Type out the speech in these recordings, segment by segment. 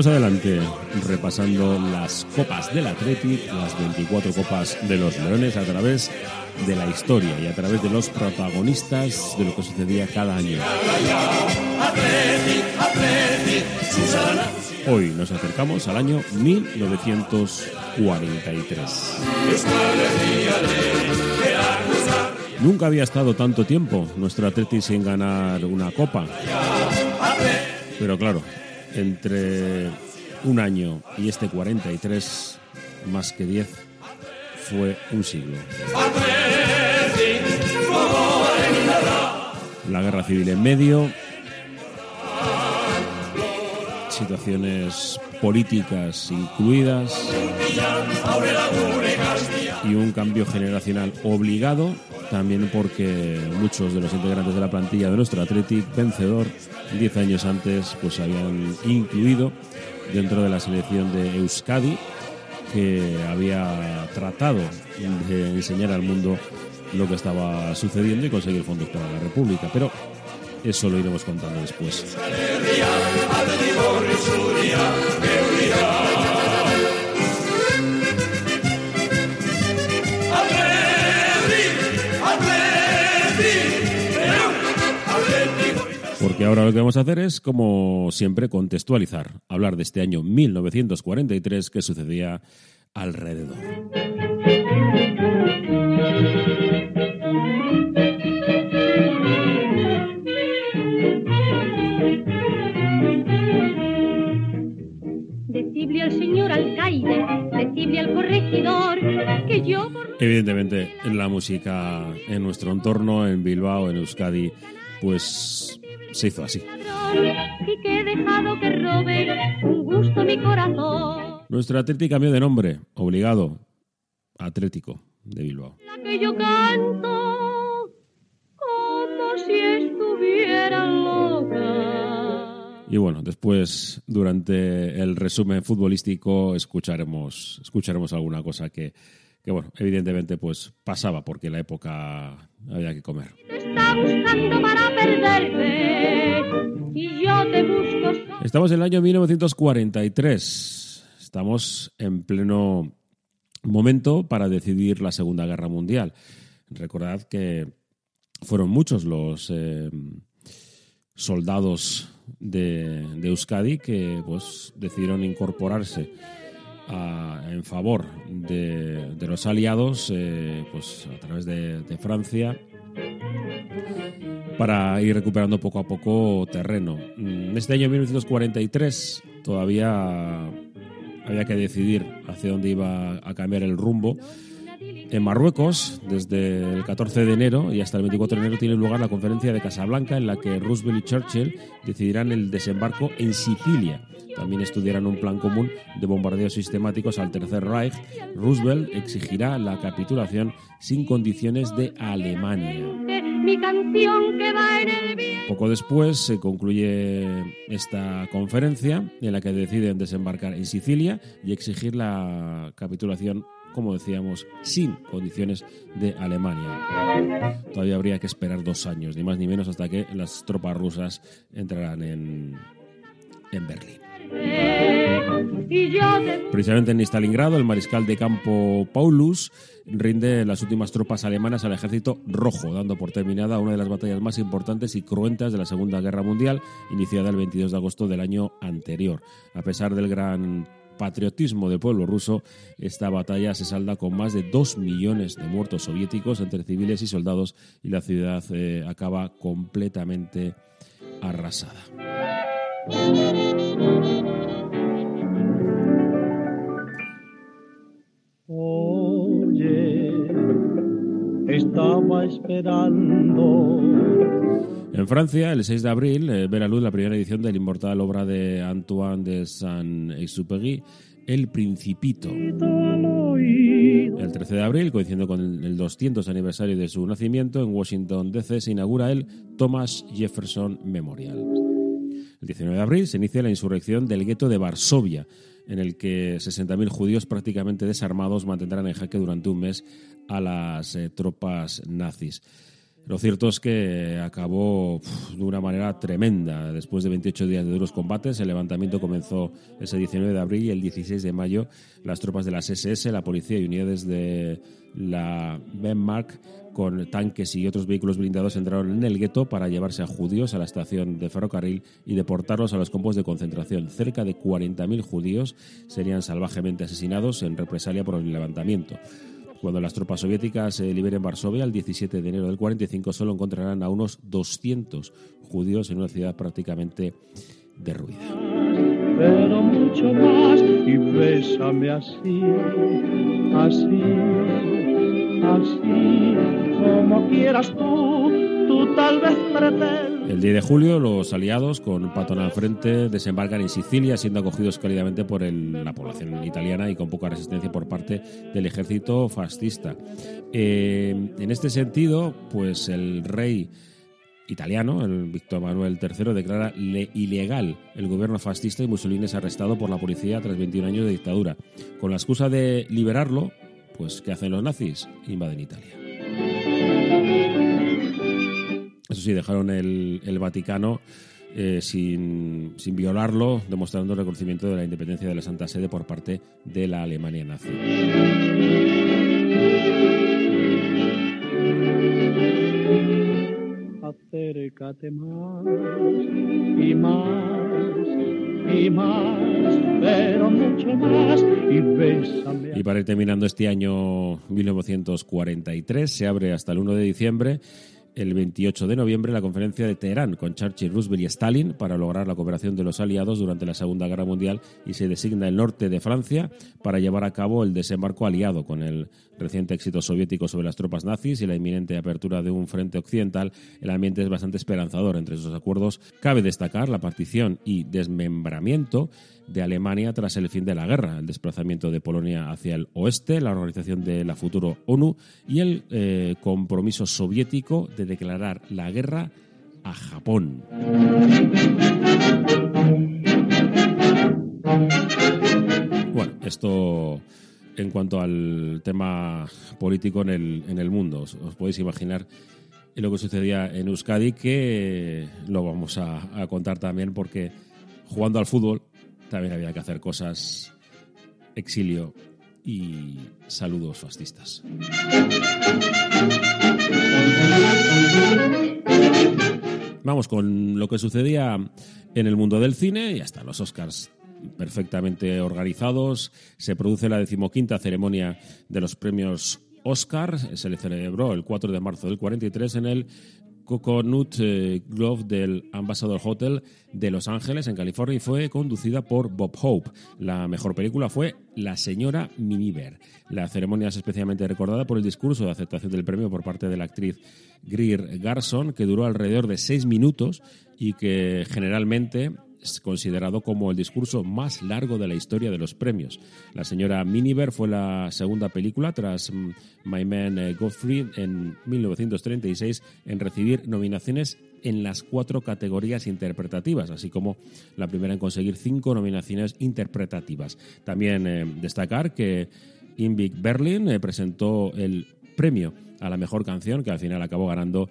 Seguimos adelante repasando las copas del Athletic, las 24 copas de los Leones a través de la historia y a través de los protagonistas de lo que sucedía cada año. Hoy nos acercamos al año 1943. Nunca había estado tanto tiempo nuestro Athletic sin ganar una copa. Pero claro, entre un año y este 43, más que 10, fue un siglo. La guerra civil en medio, situaciones políticas incluidas y un cambio generacional obligado, también porque muchos de los integrantes de la plantilla de nuestro Athletic vencedor, 10 años antes, pues habían incluido dentro de la selección de Euskadi, que había tratado de enseñar al mundo lo que estaba sucediendo y conseguir fondos para la República. Pero eso lo iremos contando después. Porque ahora lo que vamos a hacer es, como siempre, contextualizar, hablar de este año 1943 que sucedía alrededor. Decirle al señor alcaide, decirle al corregidor que yo por Evidentemente, la música en nuestro entorno, en Bilbao, en Euskadi, pues se hizo así. Nuestro Atlético cambió de nombre, obligado, Atlético de Bilbao. La que yo canto como si estuviera loca. Y bueno, después, durante el resumen futbolístico, escucharemos, escucharemos alguna cosa que, que, bueno, evidentemente, pues pasaba porque la época había que comer. Estamos en el año 1943. Estamos en pleno momento para decidir la Segunda Guerra Mundial. Recordad que fueron muchos los eh, soldados de, de Euskadi que pues, decidieron incorporarse a- en favor de, los aliados eh, pues, a través de, Francia para ir recuperando poco a poco terreno. En este año 1943 todavía había que decidir hacia dónde iba a cambiar el rumbo. En Marruecos, desde el 14 de enero y hasta el 24 de enero, tiene lugar la conferencia de Casablanca en la que Roosevelt y Churchill decidirán el desembarco en Sicilia. También estudiarán un plan común de bombardeos sistemáticos al Tercer Reich. Roosevelt exigirá la capitulación sin condiciones de Alemania. Poco después se concluye esta conferencia en la que deciden desembarcar en Sicilia y exigir la capitulación, como decíamos, sin condiciones de Alemania. Todavía habría que esperar dos años, ni más ni menos, hasta que las tropas rusas entrarán en, en Berlín. Precisamente en Stalingrado, el mariscal de campo Paulus rinde las últimas tropas alemanas al ejército rojo, dando por terminada una de las batallas más importantes y cruentas de la Segunda Guerra Mundial, iniciada el 22 de agosto del año anterior. A pesar del gran patriotismo del pueblo ruso, esta batalla se salda con más de dos millones de muertos soviéticos entre civiles y soldados y la ciudad eh, acaba completamente arrasada. Estaba esperando. En Francia, el 6 de abril, eh, ve la luz la primera edición de la inmortal obra de Antoine de Saint-Exupéry, El Principito. El 13 de abril, coincidiendo con el 200 aniversario de su nacimiento, en Washington, D.C., se inaugura el Thomas Jefferson Memorial. El 19 de abril se inicia la insurrección del gueto de Varsovia, en el que 60.000 judíos prácticamente desarmados mantendrán en jaque durante un mes a las eh, tropas nazis. Lo cierto es que acabó de una manera tremenda. Después de 28 días de duros combates, el levantamiento comenzó ese 19 de abril y el 16 de mayo las tropas de las SS, la policía y unidades de la Wehrmacht con tanques y otros vehículos blindados entraron en el gueto para llevarse a judíos a la estación de ferrocarril y deportarlos a los campos de concentración. Cerca de 40.000 judíos serían salvajemente asesinados en represalia por el levantamiento. Cuando las tropas soviéticas se liberen Varsovia el 17 de enero del 45 solo encontrarán a unos 200 judíos en una ciudad prácticamente derruida. pero mucho más y bésame así, así, así, como quieras tú, tú tal vez pretendes. El 10 de julio, los aliados, con Patton al frente, desembarcan en Sicilia, siendo acogidos cálidamente por el- la población italiana y con poca resistencia por parte del ejército fascista. Eh, en este sentido, pues el rey italiano, el Víctor Manuel III, declara le- ilegal el gobierno fascista y Mussolini es arrestado por la policía tras 21 años de dictadura. Con la excusa de liberarlo, pues ¿qué hacen los nazis? Invaden Italia. Eso sí, dejaron el, el Vaticano eh, sin, sin violarlo, demostrando el reconocimiento de la independencia de la Santa Sede por parte de la Alemania nazi. Acércate más y más y más, pero mucho más y bésame Y para ir terminando este año 1943, se abre hasta el 1 de diciembre, el 28 de noviembre, la conferencia de Teherán con Churchill, Roosevelt y Stalin para lograr la cooperación de los aliados durante la Segunda Guerra Mundial y se designa el norte de Francia para llevar a cabo el desembarco aliado con el reciente éxito soviético sobre las tropas nazis y la inminente apertura de un frente occidental. El ambiente es bastante esperanzador entre esos acuerdos. Cabe destacar la partición y desmembramiento de Alemania tras el fin de la guerra, el desplazamiento de Polonia hacia el oeste, la organización de la futuro ONU y el eh, compromiso soviético de declarar la guerra a Japón. Bueno, esto en cuanto al tema político en el, en el mundo. Os, podéis imaginar lo que sucedía en Euskadi, que lo vamos a, a contar también porque jugando al fútbol también había que hacer cosas exilio y saludos fascistas. Vamos con lo que sucedía en el mundo del cine y hasta los Oscars perfectamente organizados. Se produce la decimoquinta ceremonia de los premios Oscar. Se le celebró el 4 de marzo del 43 en el Coconut eh, Grove del Ambassador Hotel de Los Ángeles, en California, y fue conducida por Bob Hope. La mejor película fue La señora Miniver. La ceremonia es especialmente recordada por el discurso de aceptación del premio por parte de la actriz Greer Garson, que duró alrededor de seis minutos y que generalmente considerado como el discurso más largo de la historia de los premios. La señora Miniver fue la segunda película tras mm, My Man eh, Godfrey en 1936 en recibir nominaciones en las cuatro categorías interpretativas, así como la primera en conseguir cinco nominaciones interpretativas. También eh, destacar que Invik Berlin eh, presentó el premio a la mejor canción, que al final acabó ganando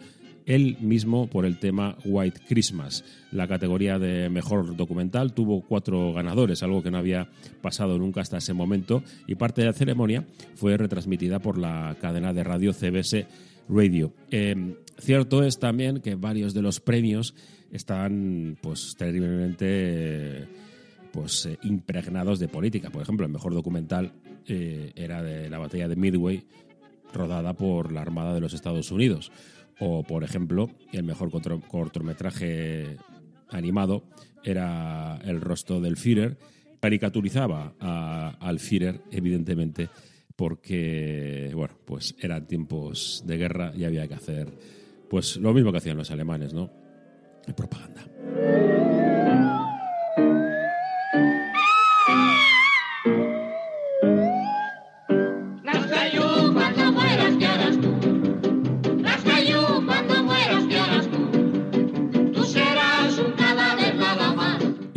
él mismo por el tema White Christmas. La categoría de mejor documental tuvo cuatro ganadores, algo que no había pasado nunca hasta ese momento, y parte de la ceremonia fue retransmitida por la cadena de radio CBS Radio. Eh, cierto es también que varios de los premios están pues terriblemente pues eh, impregnados de política. Por ejemplo, el mejor documental eh, era de la batalla de Midway, rodada por la Armada de los Estados Unidos. O, por ejemplo, el mejor corto- cortometraje animado era El rostro del Führer. Caricaturizaba a- al Führer, evidentemente, porque, bueno, pues eran tiempos de guerra y había que hacer, pues lo mismo que hacían los alemanes, ¿no? Propaganda.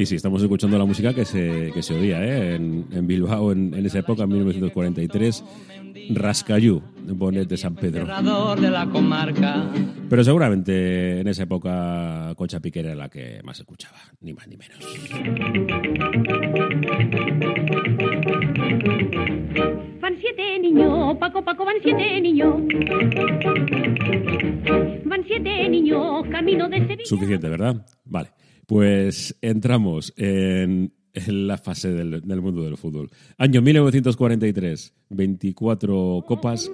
Y sí, estamos escuchando la música que se, que se oía ¿eh? en, en Bilbao en, en esa época, en 1943. Rascayú, Bonet de San Pedro. Cerrador de la comarca. Pero seguramente en esa época Concha Piquer era la que más escuchaba, ni más ni menos. Van siete niños, Paco, Paco, van siete niños. Van siete niños, camino de Sevilla. Suficiente, ¿verdad? Vale. Pues entramos en, la fase del, del mundo del fútbol. Año 1943, 24 copas,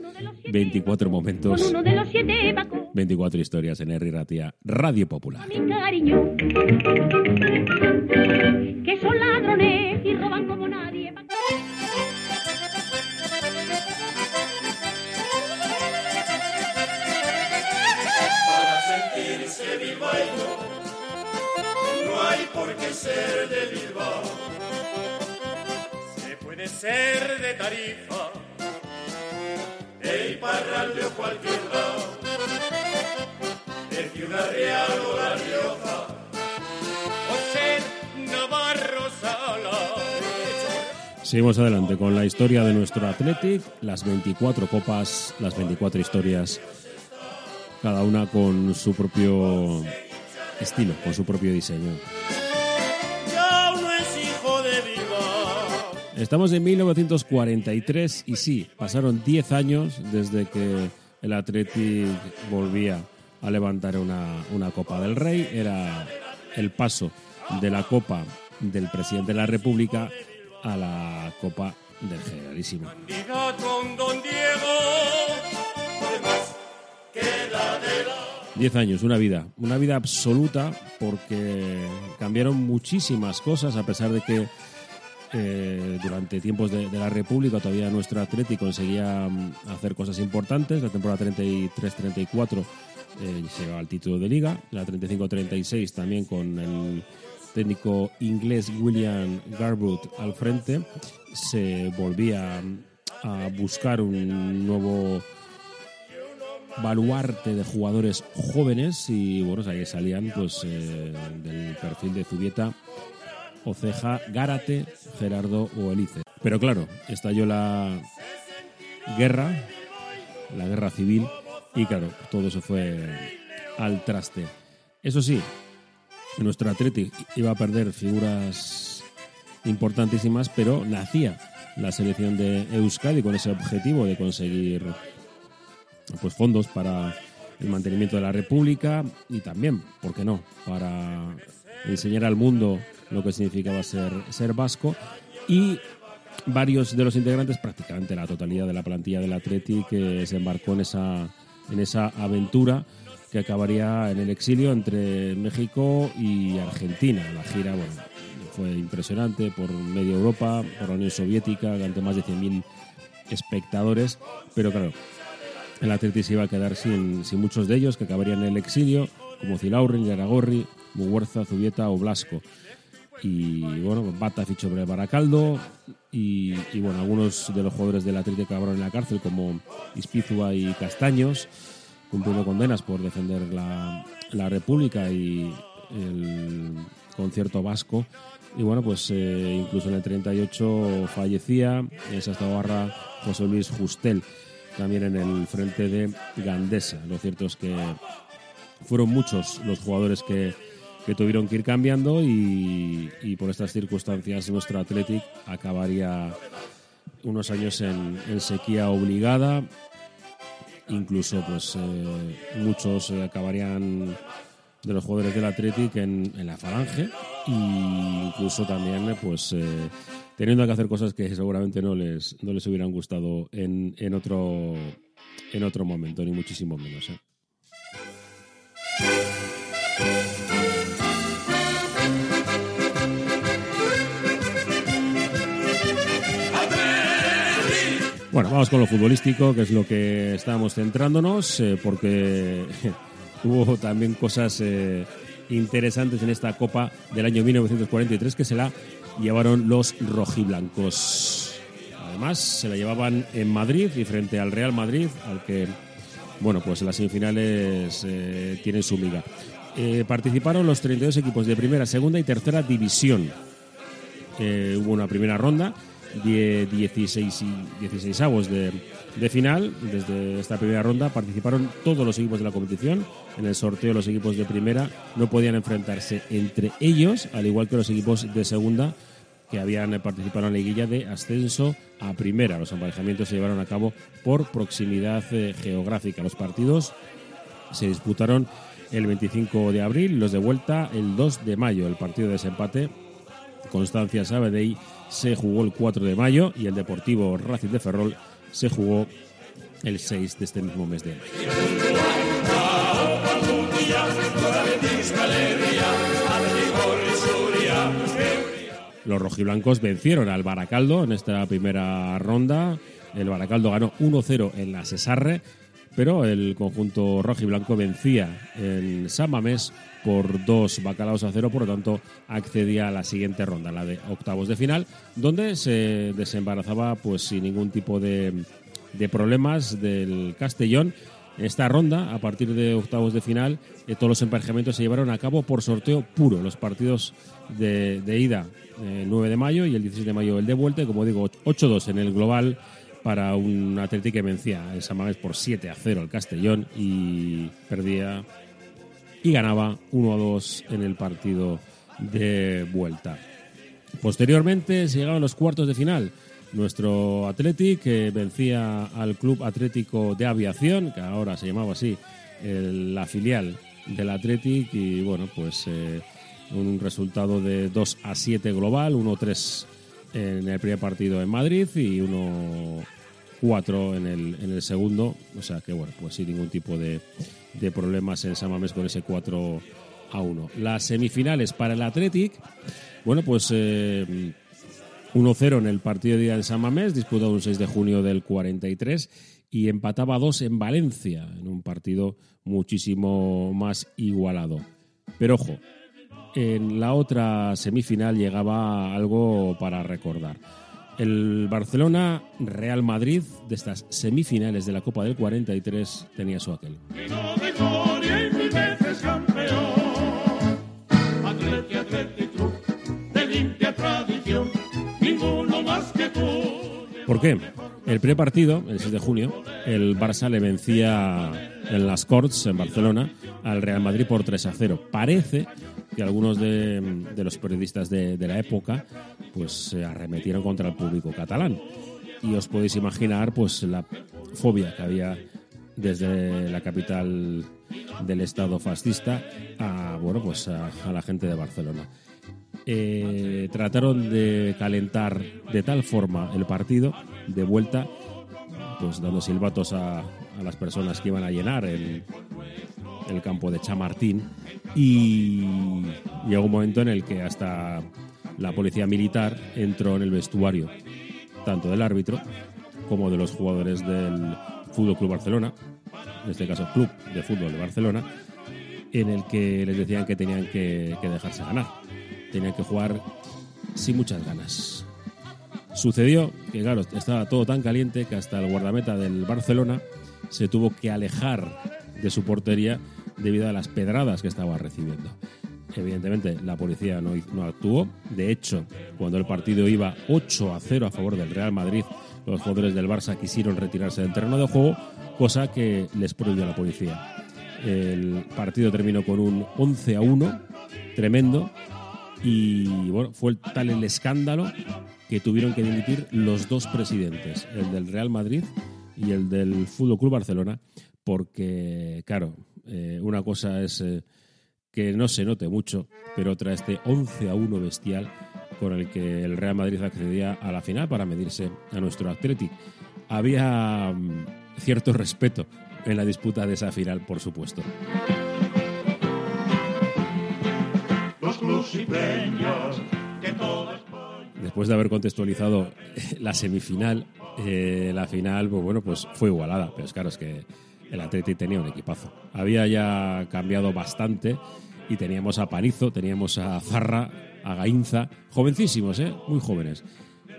24 Con momentos, uno de los siete, Paco, 24 historias en R. Ratia, Radio Popular. Ser de Tarifa, de Iparralde o cualquier lado, de Ciudad Real o La Rioja, o ser Navarro Sala. Seguimos adelante con la historia de nuestro Athletic, las 24 copas, las 24 historias, cada una con su propio estilo, con su propio diseño. Estamos en 1943 y sí, pasaron 10 años desde que el Athletic volvía a levantar una, una Copa del Rey. Era el paso de la Copa del Presidente de la República a la Copa del Generalísimo. 10 años, una vida, una vida absoluta porque cambiaron muchísimas cosas a pesar de que eh, durante tiempos de, la República todavía nuestro Atlético conseguía mm, hacer cosas importantes. La temporada 33-34 eh, llegaba al título de liga, la 35-36 también con el técnico inglés William Garbutt al frente. Se volvía a buscar un nuevo baluarte de jugadores jóvenes y bueno, ahí salían pues eh, del perfil de Zubieta, Oceja, Gárate, Gerardo o Elice. Pero claro, estalló la guerra, la guerra civil y claro, todo se fue al traste. Eso sí, nuestro Athletic iba a perder figuras importantísimas, pero nacía la selección de Euskadi con ese objetivo de conseguir pues fondos para el mantenimiento de la República y también, ¿por qué no?, para enseñar al mundo lo que significaba ser, ser vasco y varios de los integrantes, prácticamente la totalidad de la plantilla del Atleti que se embarcó en esa, en esa aventura que acabaría en el exilio entre México y Argentina. La gira, bueno, fue impresionante por media Europa, por la Unión Soviética, ante más de 100.000 espectadores, pero claro, el Atleti se iba a quedar sin, sin muchos de ellos, que acabarían en el exilio, como Zilaurri, Yaragorri, Muguerza, Zubieta o Blasco. Y bueno, Bata fichó por el Baracaldo y, y, bueno, algunos de los jugadores del Atleti acabaron en la cárcel, como Ispizua y Castaños, cumpliendo condenas por defender la, la República y el concierto vasco. Y bueno, pues eh, incluso en el 38 fallecía en Sastabarra José Luis Justel también en el frente de Gandesa. Lo cierto es que fueron muchos los jugadores que, que tuvieron que ir cambiando y, y por estas circunstancias nuestro Athletic acabaría unos años en, en sequía obligada. Incluso pues eh, muchos eh, acabarían de los jugadores del Athletic en, en la falange e incluso también pues eh, teniendo que hacer cosas que seguramente no les, no les hubieran gustado en, en, otro, en otro momento, ni muchísimo menos. ¿eh? Bueno, vamos con lo futbolístico, que es lo que estábamos centrándonos, eh, porque hubo también cosas eh, interesantes en esta Copa del año 1943 que se la llevaron los rojiblancos. Además, se la llevaban en Madrid y frente al Real Madrid, al que, bueno, pues en las semifinales eh, tienen su miga. Participaron los 32 equipos de primera, segunda y tercera división. Hubo una primera ronda die- 16 y 16 avos de, de final. Desde esta primera ronda participaron todos los equipos de la competición. En el sorteo los equipos de primera no podían enfrentarse entre ellos, al igual que los equipos de segunda que habían participado en la liguilla de ascenso a primera. Los emparejamientos se llevaron a cabo por proximidad eh, geográfica. Los partidos se disputaron el 25 de abril los de vuelta el 2 de mayo. El partido de desempate Constancia Sabadell se jugó el 4 de mayo y el Deportivo Racing de Ferrol se jugó el 6 de este mismo mes de mayo. Los rojiblancos vencieron al Baracaldo en esta primera ronda. El Baracaldo ganó 1-0 en la Cesarre, pero el conjunto rojiblanco vencía en San Mamés por dos bacalaos a cero, por lo tanto accedía a la siguiente ronda, la de octavos de final, donde se desembarazaba pues sin ningún tipo de, problemas del Castellón. En esta ronda, a partir de octavos de final, eh, todos los emparejamientos se llevaron a cabo por sorteo puro. Los partidos de, ida, eh, el 9 de mayo y el 16 de mayo el de vuelta, y como digo, 8-2 en el global para un Atlético que vencía en San Mamés por 7 a 0 al Castellón y perdía y ganaba 1 a 2 en el partido de vuelta. Posteriormente se llegaban los cuartos de final. Nuestro Athletic vencía al Club Atlético de Aviación, que ahora se llamaba así, el- la filial del Athletic, y bueno, pues eh, un resultado de 2 a 7 global, 1-3 en el primer partido en Madrid y 1-4 en el, en el segundo. O sea que bueno, pues sin ningún tipo de, de problemas en San Mamés con ese 4 a 1. Las semifinales para el Athletic, bueno, pues eh, 1-0 en el partido de día en San Mamés, disputado un 6 de junio del 43 y empataba 2 en Valencia, en un partido muchísimo más igualado. Pero ojo, en la otra semifinal llegaba algo para recordar. El Barcelona Real Madrid de estas semifinales de la Copa del 43 tenía su aquel. ¿Por qué? El primer partido, el 6 de junio, el Barça le vencía en las Corts, en Barcelona, al Real Madrid por 3 a 0. Parece que algunos de, los periodistas de, la época pues se arremetieron contra el público catalán. Y os podéis imaginar pues la fobia que había desde la capital del Estado fascista a, bueno, pues a, a la gente de Barcelona eh, trataron de calentar de tal forma el partido de vuelta, pues dando silbatos a, a las personas que iban a llenar el, el campo de Chamartín y llegó un momento en el que hasta la policía militar entró en el vestuario, tanto del árbitro como de los jugadores del Fútbol Club Barcelona, en este caso Club de Fútbol de Barcelona, en el que les decían que tenían que, que dejarse ganar, tenían que jugar sin muchas ganas. Sucedió que, claro, estaba todo tan caliente que hasta el guardameta del Barcelona se tuvo que alejar de su portería debido a las pedradas que estaba recibiendo. Evidentemente, la policía no, actuó. De hecho, cuando el partido iba 8 a 0 a favor del Real Madrid, los jugadores del Barça quisieron retirarse del terreno de juego, cosa que les prohibió la policía. El partido terminó con un 11 a 1, tremendo, y bueno, fue tal el escándalo que tuvieron que dimitir los dos presidentes, el del Real Madrid y el del Fútbol Club Barcelona, porque, claro, eh, una cosa es eh, que no se note mucho, pero otra este 11 a 1 bestial con el que el Real Madrid accedía a la final para medirse a nuestro Athletic. Había mm, cierto respeto en la disputa de esa final, por supuesto. Los clusipeños, que todo es Después de haber contextualizado la semifinal, eh, la final, pues bueno, pues fue igualada. Pero es claro, es que el Atleti tenía un equipazo. Había ya cambiado bastante y teníamos a Panizo, teníamos a Zarra, a Gainza, jovencísimos, ¿eh? muy jóvenes.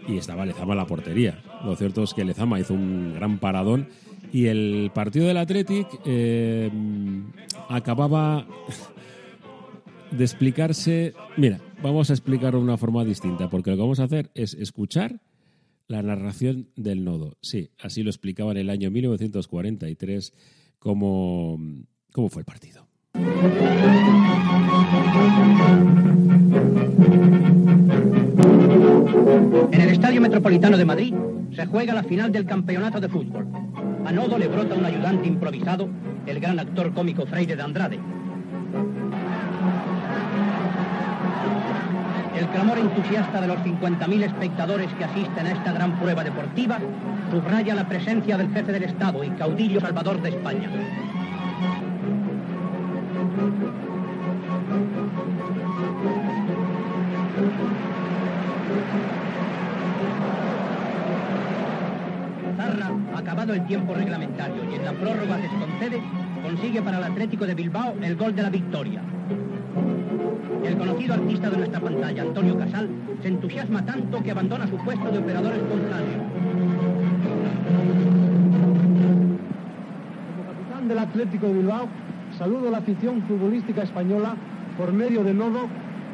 Y estaba Lezama en la portería. Lo cierto es que Lezama hizo un gran paradón y el partido del Athletic eh, acababa de explicarse. Mira, vamos a explicarlo de una forma distinta, porque lo que vamos a hacer es escuchar la narración del nodo. Sí, así lo explicaba en el año 1943 cómo, cómo fue el partido. En el Estadio Metropolitano de Madrid se juega la final del campeonato de fútbol. A Nodo le brota un ayudante improvisado, el gran actor cómico Freire de Andrade. El clamor entusiasta de los 50.000 espectadores que asisten a esta gran prueba deportiva subraya la presencia del jefe del Estado y caudillo salvador de España. Zarra, acabado el tiempo reglamentario y en la prórroga que se concede, consigue para el Atlético de Bilbao el gol de la victoria. El conocido artista de nuestra pantalla, Antonio Casal, se entusiasma tanto que abandona su puesto de operador espontáneo. Como capitán del Atlético de Bilbao, saludo a la afición futbolística española por medio de nodo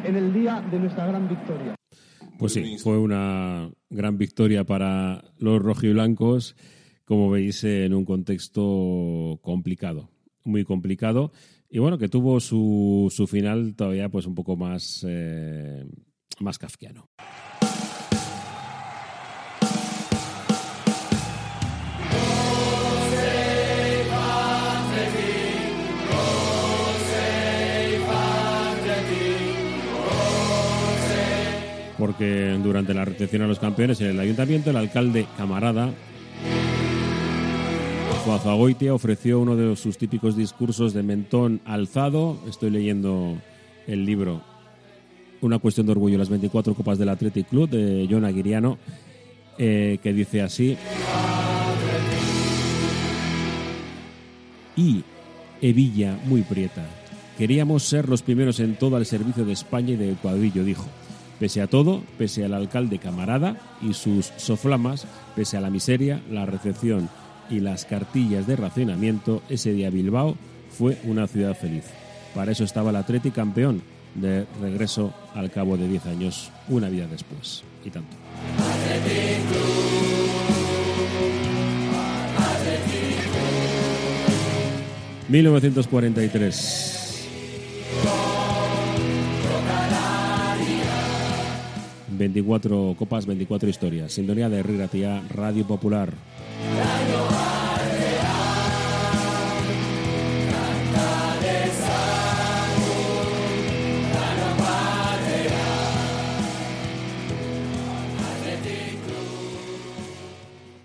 en el día de nuestra gran victoria. Pues sí, fue una gran victoria para los rojiblancos, como veis, en un contexto complicado, muy complicado, y bueno, que tuvo su, su final todavía pues un poco más, eh, más kafkiano. porque durante la recepción a los campeones en el ayuntamiento, el alcalde camarada Coazagoitia ofreció uno de sus típicos discursos de mentón alzado. Estoy leyendo el libro Una cuestión de orgullo, las 24 copas del Athletic Club de John Aguiriano, eh, que dice así. Y Evilla muy prieta. Queríamos ser los primeros en todo al servicio de España y del cuadrillo, dijo. Pese a todo, pese al alcalde camarada y sus soflamas, pese a la miseria, la recepción y las cartillas de racionamiento, ese día Bilbao fue una ciudad feliz. Para eso estaba el Atleti campeón de regreso al cabo de 10 años, una vida después. Y tanto. 1943. 24 copas, 24 historias. Sintonía de Riratía, Radio Popular.